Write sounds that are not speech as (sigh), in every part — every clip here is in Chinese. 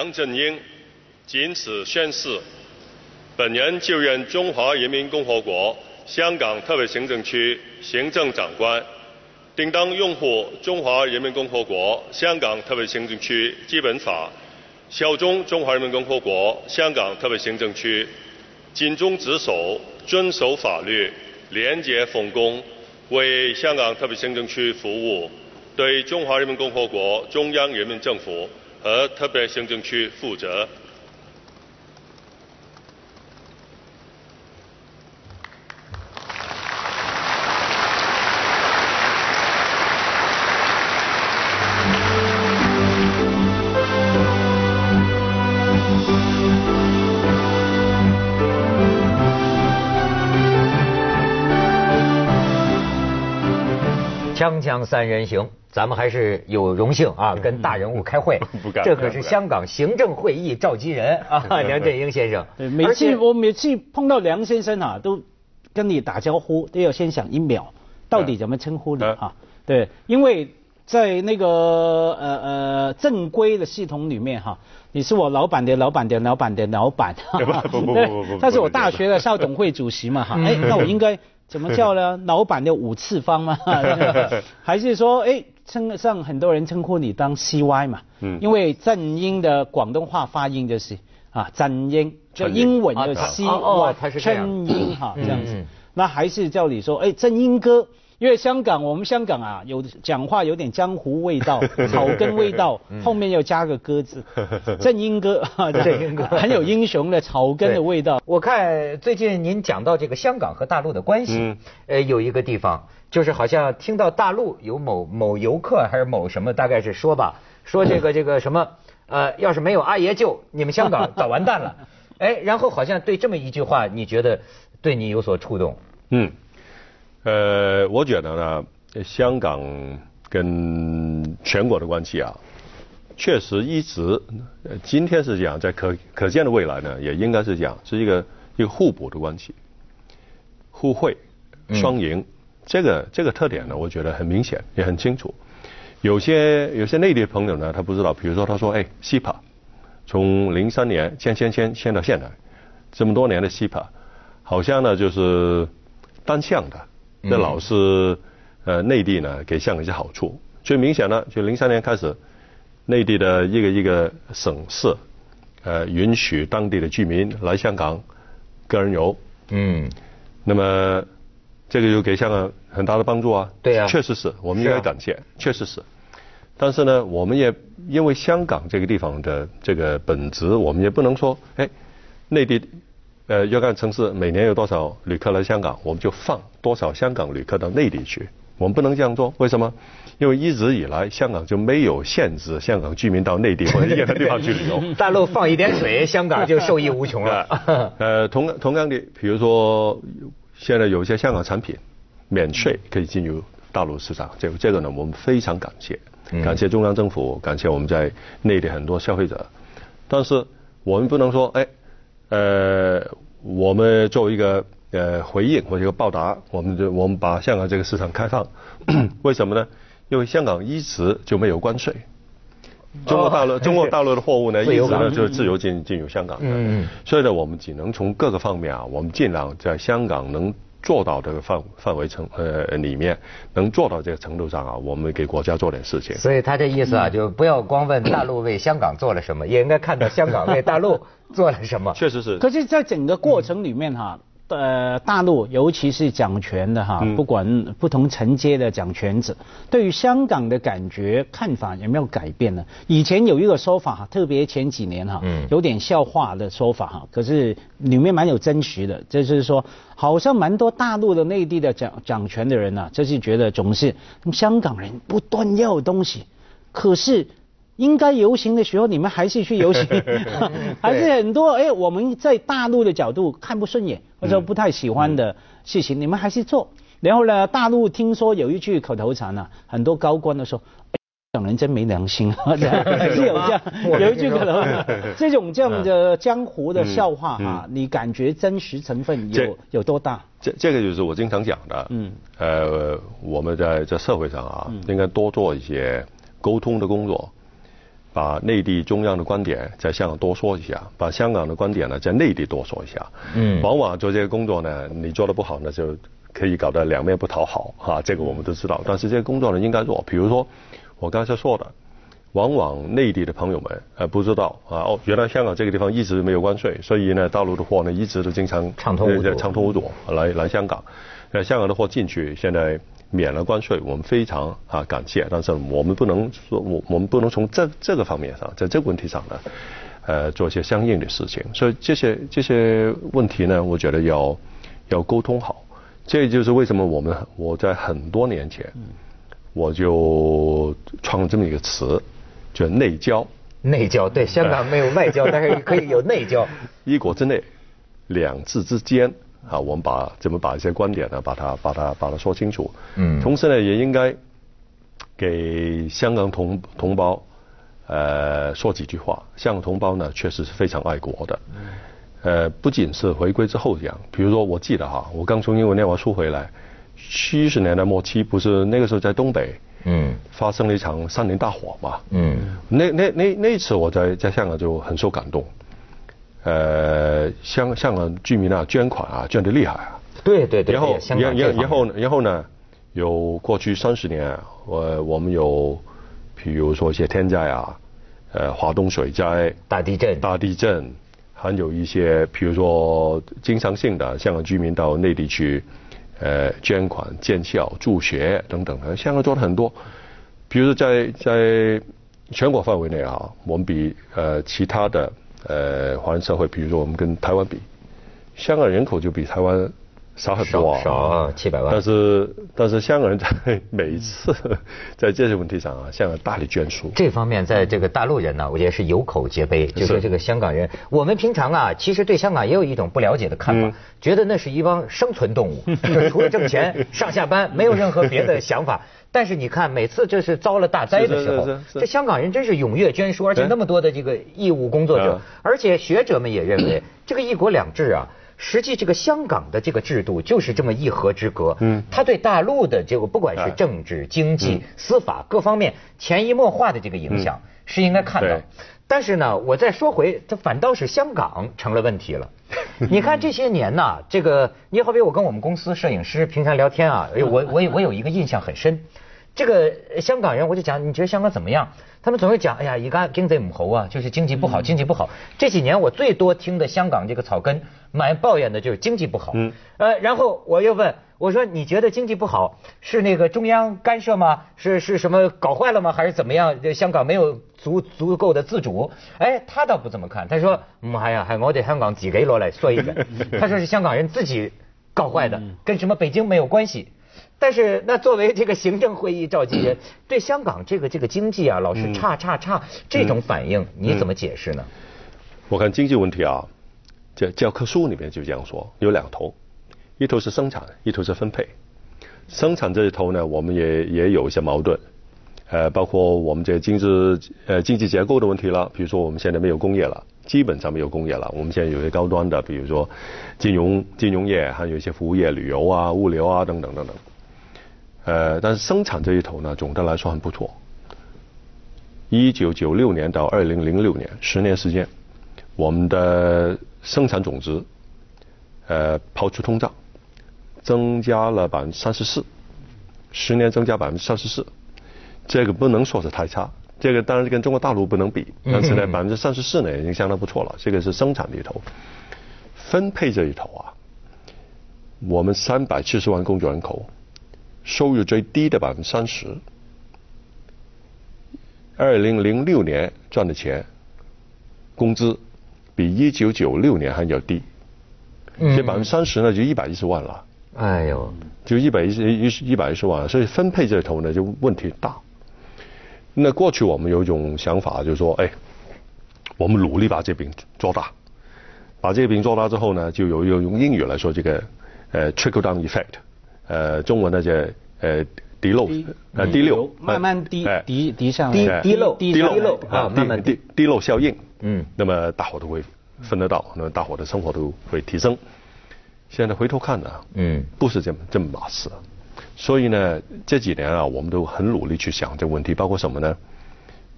梁振英谨此宣誓，本人就任中华人民共和国香港特别行政区行政长官，定当拥护中华人民共和国香港特别行政区基本法，效忠中华人民共和国香港特别行政区，尽忠职守，遵守法律，廉洁奉公，为香港特别行政区服务，对中华人民共和国中央人民政府和特别行政区负责。锵锵三人行，咱们还是有荣幸啊，跟大人物开会。(laughs) 不敢这可是香港行政会议召集人啊，(laughs) 梁振英先生。对，每次我每次碰到梁先生啊，都跟你打招呼都要先想一秒，到底怎么称呼你啊？对，因为在那个呃呃正规的系统里面哈，你是我老板的老板的老板的老板。不不不不不，他是我大学的校董会主席嘛哈，哎，那我应该。怎么叫呢？老板的五次方吗？(laughs) 还是说，哎，称上很多人称呼你当 CY 嘛？嗯，因为正音的广东话发音就是啊，正音，就英文的 CY，正音哈这样子。那还是叫你说，哎，正音哥。因为香港，我们香港啊，有讲话有点江湖味道、(laughs) 草根味道，后面又加个“ (laughs) 哥” (laughs) 字，正英哥，正英哥很有英雄的草根的味道。我看最近您讲到这个香港和大陆的关系，呃，有一个地方就是好像听到大陆有某某游客还是某什么，大概是说吧，说这个这个什么，呃，要是没有阿爷救，你们香港早完蛋了。哎，然后好像对这么一句话，你觉得对你有所触动？嗯。呃，我觉得呢，香港跟全国的关系啊，确实一直，今天是这样，在可可见的未来呢，也应该是这样，是一个一个互补的关系，互惠、双赢，这个这个特点呢，我觉得很明显，也很清楚。有些有些内地朋友呢，他不知道，比如说他说，哎，CPA，从零三年签签签签到现在，这么多年的 CPA，好像呢就是单向的。那老是呃内地呢给香港一些好处，最明显呢就零三年开始，内地的一个一个省市，呃允许当地的居民来香港个人游，嗯，那么这个就给香港很大的帮助啊，对啊，确实是我们应该感谢，确实是，但是呢我们也因为香港这个地方的这个本质，我们也不能说哎内地。呃，要看城市每年有多少旅客来香港，我们就放多少香港旅客到内地去。我们不能这样做，为什么？因为一直以来香港就没有限制香港居民到内地或者任何地方去旅游。(laughs) 大陆放一点水，香港就受益无穷了。(laughs) 呃，同同样的，比如说现在有一些香港产品免税可以进入大陆市场，这这个呢，我们非常感谢，感谢中央政府，感谢我们在内地很多消费者。但是我们不能说，哎。呃，我们作为一个呃回应或者一个报答，我们就我们把香港这个市场开放，(coughs) 为什么呢？因为香港一直就没有关税，中国大陆中国大陆的货物呢，一直呢就是自由进进入香港的，所以呢，我们只能从各个方面啊，我们尽量在香港能。做到这个范范围程呃里面能做到这个程度上啊，我们给国家做点事情。所以他这意思啊，就不要光问大陆为香港做了什么，也应该看到香港为大陆做了什么。确实是。可是，在整个过程里面哈。呃，大陆尤其是掌权的哈，不管不同层阶的掌权者，对于香港的感觉看法有没有改变呢？以前有一个说法哈，特别前几年哈，有点笑话的说法哈，可是里面蛮有真实的，就是说，好像蛮多大陆的内地的掌掌权的人呐，就是觉得总是香港人不断要东西，可是。应该游行的时候，你们还是去游行，(laughs) (laughs) 还是很多哎，我们在大陆的角度看不顺眼或者不太喜欢的事情，你们还是做。然后呢，大陆听说有一句口头禅呢，很多高官都说，港人真没良心，是 (laughs) 有这样，有一句可能，这种这样的江湖的笑话啊，你感觉真实成分有有多大？这这个就是我经常讲的，嗯，呃，我们在在社会上啊，应该多做一些沟通的工作。把内地中央的观点在香港多说一下，把香港的观点呢在内地多说一下。嗯。往往做这个工作呢，你做的不好呢，就可以搞得两面不讨好哈。这个我们都知道。但是这个工作呢应该做，比如说我刚才说的，往往内地的朋友们呃不知道啊哦，原来香港这个地方一直没有关税，所以呢大陆的货呢一直都经常畅通无阻，畅通无阻来来香港。呃，香港的货进去现在。免了关税，我们非常啊感谢，但是我们不能说，我我们不能从这这个方面上，在这个问题上呢，呃，做一些相应的事情。所以这些这些问题呢，我觉得要要沟通好。这就是为什么我们我在很多年前，我就创了这么一个词，叫内交。内交对，香港没有外交，但是可以有内交。(laughs) 一国之内，两制之间。啊，我们把怎么把一些观点呢，把它把它把它说清楚。嗯。同时呢，也应该给香港同同胞呃说几句话。香港同胞呢，确实是非常爱国的。嗯。呃，不仅是回归之后这样，比如说，我记得哈，我刚从英国念完书回来，七十年代末期，不是那个时候在东北，嗯，发生了一场山林大火嘛。嗯。那那那那次我在在香港就很受感动。呃，香香港居民啊，捐款啊，捐的厉害啊。对对对。然后，然然然后然后呢，有过去三十年，我我们有，比如说一些天灾啊，呃，华东水灾、大地震、大地震，还有一些，比如说经常性的香港居民到内地去，呃，捐款建校、助学等等的，香港做了很多。比如说在在全国范围内啊，我们比呃其他的。呃，华人社会，比如说我们跟台湾比，香港人口就比台湾少很多啊，少啊，七百万。但是，但是香港人在每一次 (laughs) 在这些问题上啊，香港大力捐出。这方面，在这个大陆人呢，我觉得是有口皆碑。就说这个香港人，我们平常啊，其实对香港也有一种不了解的看法，觉得那是一帮生存动物，就除了挣钱、上下班，没有任何别的想法。但是你看，每次这是遭了大灾的时候，这香港人真是踊跃捐书，而且那么多的这个义务工作者，而且学者们也认为，(clears throat) 这个一国两制啊，实际这个香港的这个制度就是这么一河之隔，嗯，他对大陆的这个不管是政治、经济、司法各方面潜移默化的这个影响是应该看到。但是呢，我再说回，它反倒是香港成了问题了。(laughs) 你看这些年呐，这个你好比我跟我们公司摄影师平常聊天啊，哎，我我我有一个印象很深。这个香港人，我就讲，你觉得香港怎么样？他们总是讲，哎呀，一个经济母猴啊，就是经济不好，经济不好。这几年我最多听的香港这个草根蛮抱怨的就是经济不好。嗯。呃，然后我又问，我说你觉得经济不好是那个中央干涉吗？是是什么搞坏了吗？还是怎么样？香港没有足足够的自主？哎，他倒不怎么看，他说，妈呀，还我得香港自己落来说一个。(laughs) 他说是香港人自己搞坏的，跟什么北京没有关系。但是，那作为这个行政会议召集人，(clears throat) 对香港这个这个经济啊，老是差差差，这种反应你怎么解释呢？我看经济问题啊，教教科书里面就这样说，有两头，一头是生产，一头是分配。生产这一头呢，我们也也有一些矛盾，呃，包括我们这经济呃经济结构的问题了，比如说我们现在没有工业了，基本上没有工业了，我们现在有些高端的，比如说金融金融业，还有一些服务业、旅游啊、物流啊等等等等。呃，但是生产这一头呢，总的来说很不错。一九九六年到二零零六年，十年时间，我们的生产总值，呃，抛出通胀，增加了百分之三十四，十年增加百分之三十四，这个不能说是太差。这个当然跟中国大陆不能比，但是呢，百分之三十四呢已经相当不错了。这个是生产这一头，分配这一头啊，我们三百七十万工作人口。收入最低的百分之三十，二零零六年赚的钱，工资比一九九六年还要低，这百分之三十呢就一百一十万了。哎呦，就一百一十一一百一十万，所以分配这头呢就问题大。那过去我们有一种想法，就是说，哎，我们努力把这饼做大，把这个饼做大之后呢，就有用用英语来说这个呃 trickle down effect。呃，中文的叫呃滴漏，呃滴漏，慢慢滴滴滴上，滴滴漏滴漏啊，慢慢滴滴漏效应，嗯，那么大伙都会分得到，那么大伙的生活都会提升。现在回头看呢，嗯，不是这么这么码事。所以呢，这几年啊，我们都很努力去想这个问题，包括什么呢？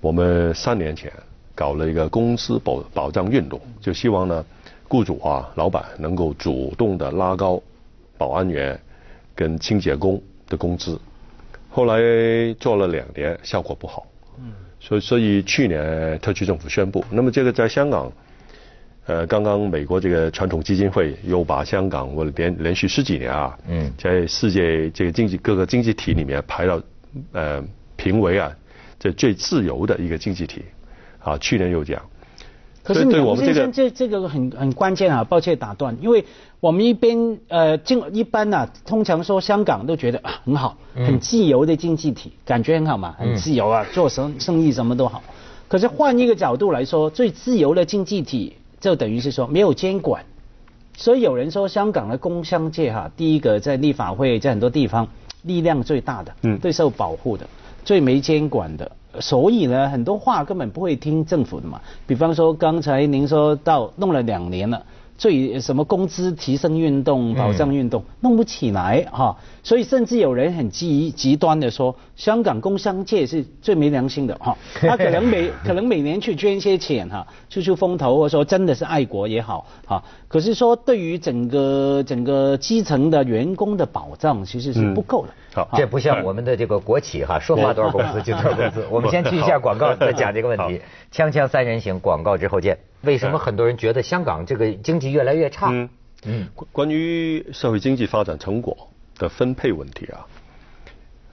我们三年前搞了一个工资保保障运动，就希望呢，雇主啊、老板能够主动的拉高保安员跟清洁工的工资。后来做了两年，效果不好。嗯。所以，所以去年特区政府宣布，那么这个在香港，呃，刚刚美国这个传统基金会又把香港我连连续十几年啊，嗯，在世界这个经济各个经济体里面排到呃评为啊这最自由的一个经济体，啊，去年又这样。可是我们这个这这个很很关键啊，抱歉打断，因为我们一边呃，经一般呢，通常说香港都觉得啊很好，很自由的经济体，感觉很好嘛，很自由啊，做生生意什么都好。可是换一个角度来说，最自由的经济体就等于是说没有监管，所以有人说香港的工商界哈，第一个在立法会在很多地方力量最大的，嗯，最受保护的，最没监管的。所以呢，很多话根本不会听政府的嘛。比方说，刚才您说到弄了两年了。所以什么工资提升运动、保障运动弄不起来哈，所以甚至有人很极极端的说，香港工商界是最没良心的哈。(laughs) 他可能每可能每年去捐一些钱哈，出出风头，或者说真的是爱国也好哈。可是说对于整个整个基层的员工的保障，其实是不够的。好，这不像我们的这个国企哈，说发多少工资就多少工资。我们先去一下广告，再讲这个问题。锵锵三人行，广告之后见。为什么很多人觉得香港这个经济越来越差？嗯嗯，关于社会经济发展成果的分配问题啊，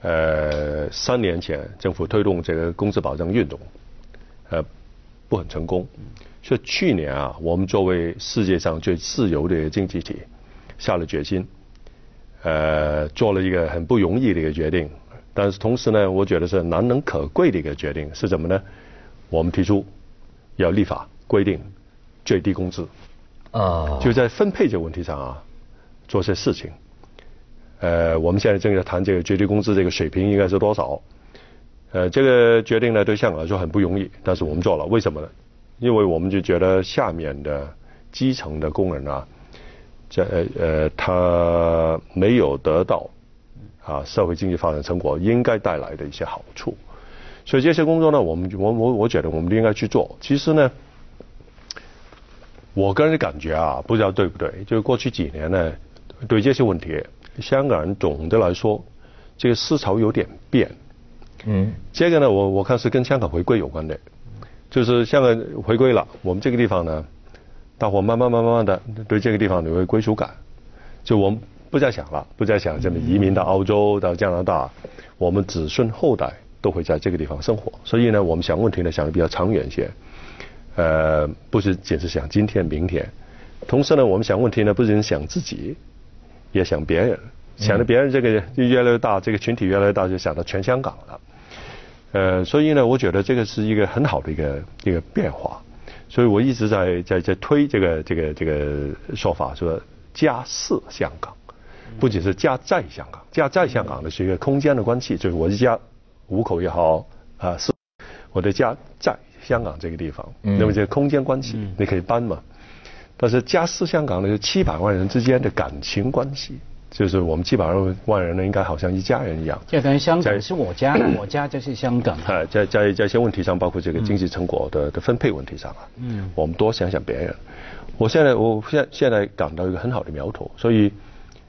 呃，三年前政府推动这个工资保障运动，呃，不很成功。所以去年啊，我们作为世界上最自由的经济体，下了决心，呃，做了一个很不容易的一个决定。但是同时呢，我觉得是难能可贵的一个决定，是什么呢？我们提出要立法。规定最低工资啊，就在分配这个问题上啊，做些事情。呃，我们现在正在谈这个最低工资这个水平应该是多少。呃，这个决定呢对香港来说很不容易，但是我们做了，为什么呢？因为我们就觉得下面的基层的工人啊，这呃呃他没有得到啊社会经济发展成果应该带来的一些好处，所以这些工作呢，我们我我我觉得我们应该去做。其实呢。我个人的感觉啊，不知道对不对，就是过去几年呢，对这些问题，香港人总的来说，这个思潮有点变。嗯。这个呢，我我看是跟香港回归有关的，就是香港回归了，我们这个地方呢，大伙慢慢慢慢慢的对这个地方有个归属感，就我们不再想了，不再想这么移民到澳洲到加拿大，我们子孙后代都会在这个地方生活，所以呢，我们想问题呢想的比较长远些。呃，不是仅是想今天、明天，同时呢，我们想问题呢，不仅想自己，也想别人，想着别人这个越来越大，这个群体越来越大，就想到全香港了。呃，所以呢，我觉得这个是一个很好的一个一个变化，所以我一直在在在推这个这个这个说法，说加四香港，不仅是加在香港，加在香港的是一个空间的关系，就是我的家五口也好啊，是我的家在。香港这个地方，那么这个空间关系你可以搬嘛？但是加斯香港的七百万人之间的感情关系，就是我们七百万万人呢，应该好像一家人一样。就等于香港是我家，(coughs) 我家就是香港。哎，在在在一些问题上，包括这个经济成果的的分配问题上啊，嗯，我们多想想别人。我现在我现现在感到一个很好的苗头，所以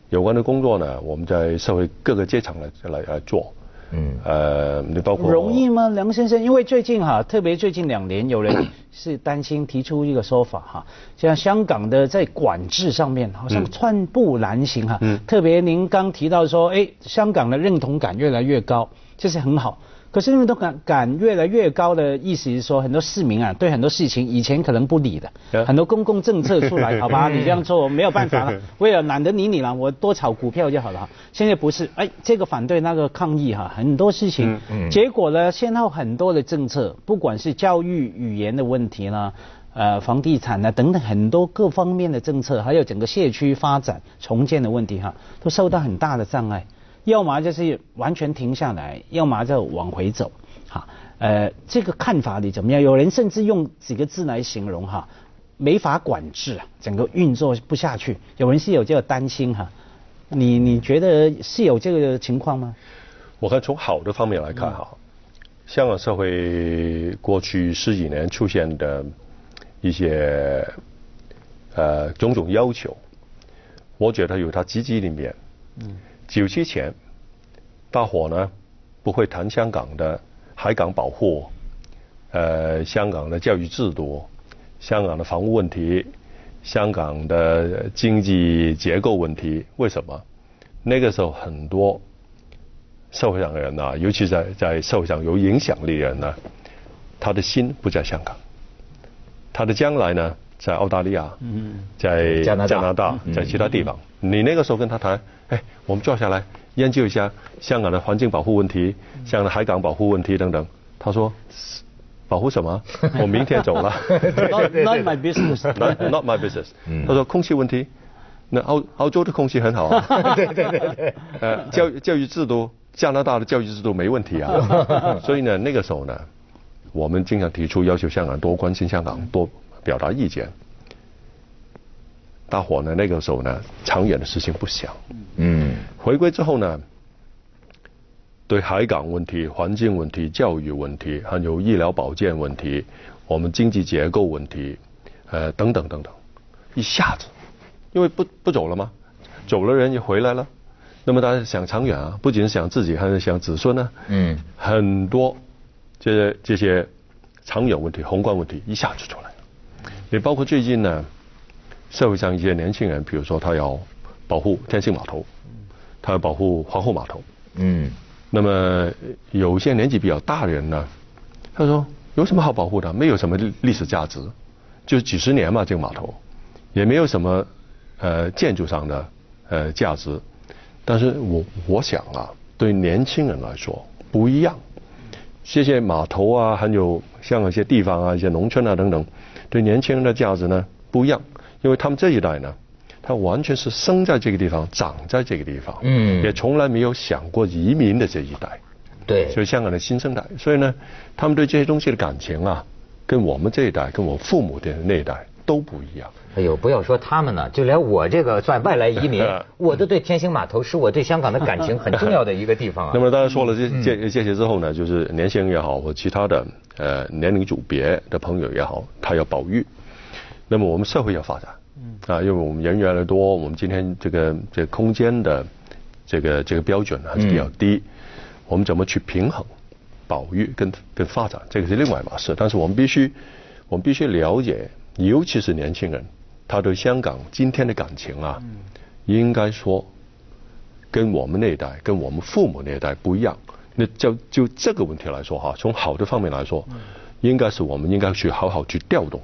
有关的工作呢，我们在社会各个阶层来来来做。嗯，呃，你包括容易吗，梁先生？因为最近哈，特别最近两年，有人是担心提出一个说法哈，像香港的在管制上面好像寸步难行哈。嗯。特别您刚提到说，哎，香港的认同感越来越高，这是很好。可是他们都敢敢越来越高的意思是说，很多市民啊，对很多事情以前可能不理的，很多公共政策出来，(laughs) 好吧，你这样做没有办法了，(laughs) 为了懒得理你了，我多炒股票就好了。现在不是，哎，这个反对那个抗议哈，很多事情，结果呢，先后很多的政策，不管是教育语言的问题呢，呃，房地产呢等等很多各方面的政策，还有整个社区发展重建的问题哈，都受到很大的障碍。要么就是完全停下来，要么就往回走，哈，呃，这个看法你怎么样？有人甚至用几个字来形容哈，没法管制啊，整个运作不下去。有人是有这个担心哈，你你觉得是有这个情况吗？我看从好的方面来看哈，香港社会过去十几年出现的一些呃种种要求，我觉得有它积极的一面。嗯。九七前，大伙呢不会谈香港的海港保护，呃，香港的教育制度，香港的房屋问题，香港的经济结构问题。为什么？那个时候很多。社会上的人呢，尤其在在社会上有影响力的人呢，他的心不在香港，他的将来呢在澳大利亚，在加拿大，在其他地方。你那个时候跟他谈，哎，我们坐下来研究一下香港的环境保护问题，香港的海港保护问题等等。他说，保护什么？(laughs) 我明天走了。(laughs) Not my business. (laughs) Not my business. 他说空气问题，那澳澳洲的空气很好啊。对对对对。呃，教教育制度。加拿大的教育制度没问题啊，所以呢，那个时候呢，我们经常提出要求香港多关心香港，多表达意见。大伙呢，那个时候呢，长远的事情不想。嗯。回归之后呢，对海港问题、环境问题、教育问题，还有医疗保健问题，我们经济结构问题，呃，等等等等，一下子，因为不不走了吗？走了人也回来了。那么大家想长远啊，不仅是想自己，还是想子孙呢？嗯，很多这些这些长远问题、宏观问题一下子出来了。也包括最近呢，社会上一些年轻人，比如说他要保护天星码头，他要保护皇后码头。嗯。那么有一些年纪比较大的人呢，他说有什么好保护的？没有什么历史价值，就几十年嘛，这个码头也没有什么呃建筑上的呃价值。但是我我想啊，对年轻人来说不一样。这些码头啊，还有像一些地方啊，一些农村啊等等，对年轻人的价值呢不一样，因为他们这一代呢，他完全是生在这个地方，长在这个地方，嗯，也从来没有想过移民的这一代，对，就是香港的新生代，所以呢，他们对这些东西的感情啊，跟我们这一代，跟我父母的那一代。都不一样。哎呦，不要说他们呢，就连我这个算外来移民，(laughs) 我都对天星码头是我对香港的感情很重要的一个地方啊。(laughs) 那么，大家说了这这这些之后呢，就是年轻人也好，或其他的呃年龄组别的朋友也好，他要保育。那么，我们社会要发展，啊，因为我们人越来越多，我们今天这个这空间的这个这个标准还是比较低，我们怎么去平衡保育跟跟发展，这个是另外一码事。但是我们必须我们必须了解。尤其是年轻人，他对香港今天的感情啊，应该说跟我们那一代、跟我们父母那一代不一样。那就就这个问题来说哈，从好的方面来说，应该是我们应该去好好去调动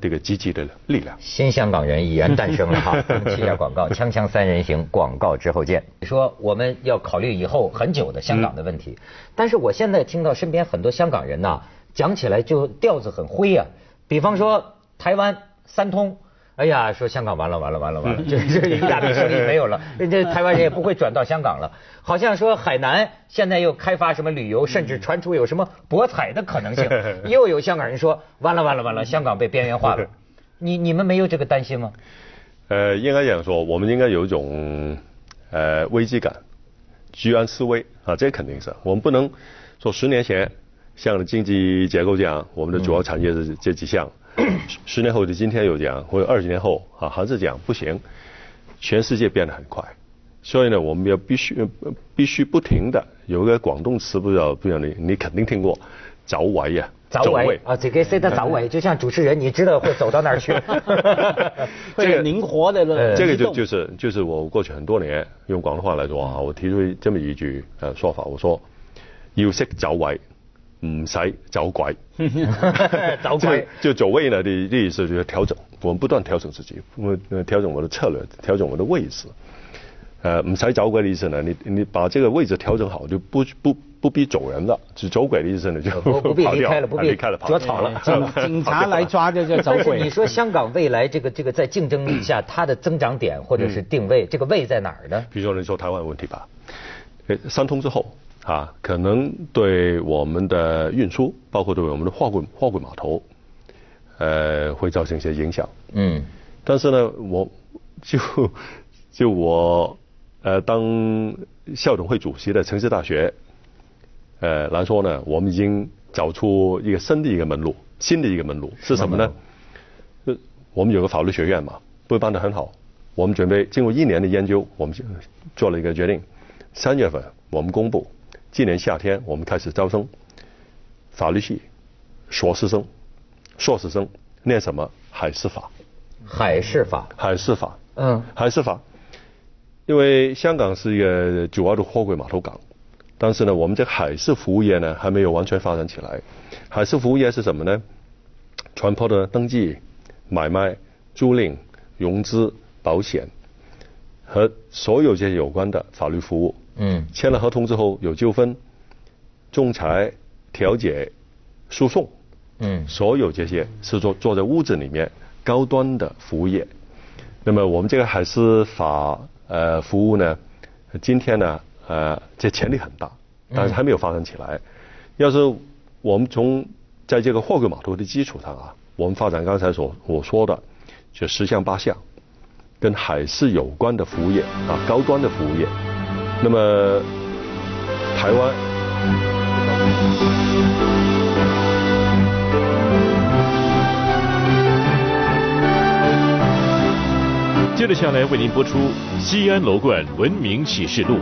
这个积极的力量。新香港人已然诞生了哈，(laughs) 一下广告，锵锵三人行，广告之后见。你说我们要考虑以后很久的香港的问题，但是我现在听到身边很多香港人呐，讲起来就调子很灰啊，比方说。台湾三通，哎呀，说香港完了完了完了完了，这这一大笔生意没有了，(laughs) 人家台湾人也不会转到香港了。好像说海南现在又开发什么旅游，甚至传出有什么博彩的可能性。(laughs) 又有香港人说完了完了完了，香港被边缘化了。(laughs) 你你们没有这个担心吗？呃，应该这样说，我们应该有一种呃危机感，居安思危啊，这肯定是。我们不能说十年前像经济结构这样，我们的主要产业是这几项。(coughs) 十年后的今天又讲，或者二十年后啊还是讲不行，全世界变得很快，所以呢，我们要必须必须不停的有一个广东词，不知道不知道你你肯定听过，走位啊，走位啊，这个谁的走位，(laughs) 就像主持人，你知道会走到哪儿去，(laughs) 这个灵活的，这个就就是就是我过去很多年用广东话来说啊，我提出这么一句呃说法，我说要识走位。唔使走鬼，(laughs) 走鬼就走位呢的意思就是调整，我们不断调整自己，我调整我的策略，调整我的位置。呃，唔使走鬼的意思呢，你你把这个位置调整好，就不不不必走人了。只走鬼的意思呢，就不必离开了，不必离开了，捉草了。警警察来抓就叫走鬼。你说香港未来这个这个在竞争下，它的增长点或者是定位，这个位在哪儿呢？比如说你说台湾问题吧，三通之后。啊，可能对我们的运输，包括对我们的货柜货柜码头，呃，会造成一些影响。嗯。但是呢，我就 (laughs) 就我呃当校董会主席的城市大学，呃来说呢，我们已经找出一个新的一个门路，新的一个门路是什么呢？呃，我们有个法律学院嘛，不办得很好。我们准备经过一年的研究，我们就做了一个决定。三月份我们公布，今年夏天我们开始招生，法律系硕士生、硕士生念什么？海事法。海事法。海事法。嗯。海事法。因为香港是一个主要的货柜码头港，但是呢，我们这海事服务业呢还没有完全发展起来。海事服务业是什么呢？船舶的登记、买卖、租赁、融资、保险和所有这些有关的法律服务。嗯。签了合同之后有纠纷，仲裁、调解、诉讼。嗯。所有这些是做做在屋子里面高端的服务业。那么我们这个海事法。呃，服务呢，今天呢，呃，这潜力很大，但是还没有发展起来。要是我们从在这个货柜码头的基础上啊，我们发展刚才所我说的，就十项八项，跟海事有关的服务业啊，高端的服务业，那么台湾。接着下来为您播出《西安楼冠文明启示录》。